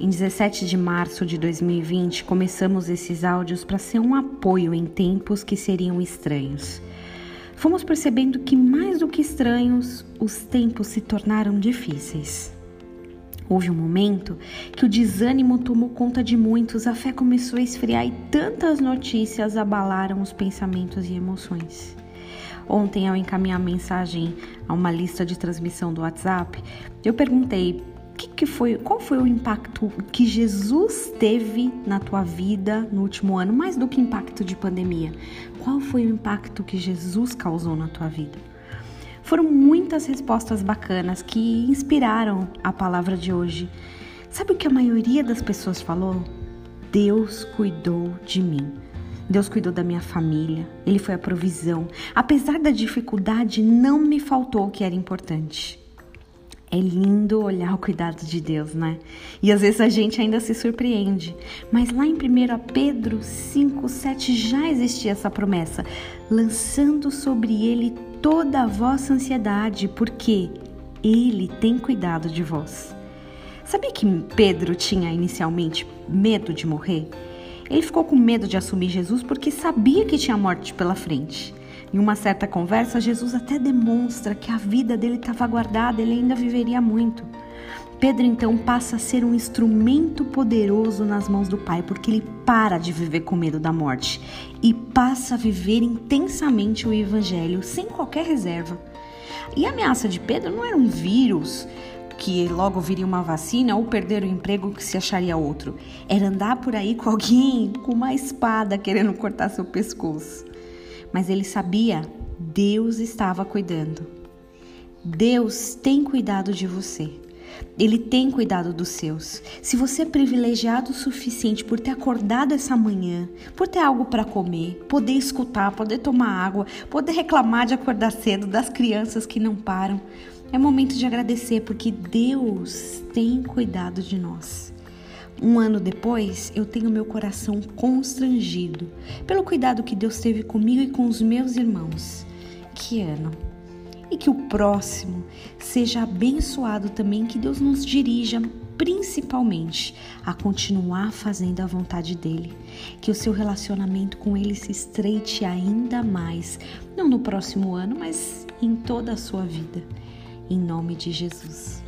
em 17 de março de 2020, começamos esses áudios para ser um apoio em tempos que seriam estranhos. Fomos percebendo que, mais do que estranhos, os tempos se tornaram difíceis. Houve um momento que o desânimo tomou conta de muitos, a fé começou a esfriar e tantas notícias abalaram os pensamentos e emoções. Ontem, ao encaminhar mensagem a uma lista de transmissão do WhatsApp, eu perguntei que, que foi, qual foi o impacto que Jesus teve na tua vida no último ano, mais do que impacto de pandemia? Qual foi o impacto que Jesus causou na tua vida? Foram muitas respostas bacanas que inspiraram a palavra de hoje. Sabe o que a maioria das pessoas falou? Deus cuidou de mim. Deus cuidou da minha família, Ele foi a provisão. Apesar da dificuldade, não me faltou o que era importante. É lindo olhar o cuidado de Deus, né? E às vezes a gente ainda se surpreende. Mas lá em 1 Pedro 5, 7 já existia essa promessa: lançando sobre ele toda a vossa ansiedade, porque ele tem cuidado de vós. Sabia que Pedro tinha inicialmente medo de morrer? Ele ficou com medo de assumir Jesus porque sabia que tinha morte pela frente. Em uma certa conversa, Jesus até demonstra que a vida dele estava guardada, ele ainda viveria muito. Pedro então passa a ser um instrumento poderoso nas mãos do Pai, porque ele para de viver com medo da morte e passa a viver intensamente o Evangelho sem qualquer reserva. E a ameaça de Pedro não era um vírus que logo viria uma vacina ou perder o emprego que se acharia outro. Era andar por aí com alguém com uma espada querendo cortar seu pescoço mas ele sabia, Deus estava cuidando. Deus tem cuidado de você. Ele tem cuidado dos seus. Se você é privilegiado o suficiente por ter acordado essa manhã, por ter algo para comer, poder escutar, poder tomar água, poder reclamar de acordar cedo das crianças que não param, é momento de agradecer porque Deus tem cuidado de nós. Um ano depois, eu tenho meu coração constrangido pelo cuidado que Deus teve comigo e com os meus irmãos. Que ano! E que o próximo seja abençoado também, que Deus nos dirija principalmente a continuar fazendo a vontade dele, que o seu relacionamento com ele se estreite ainda mais, não no próximo ano, mas em toda a sua vida. Em nome de Jesus.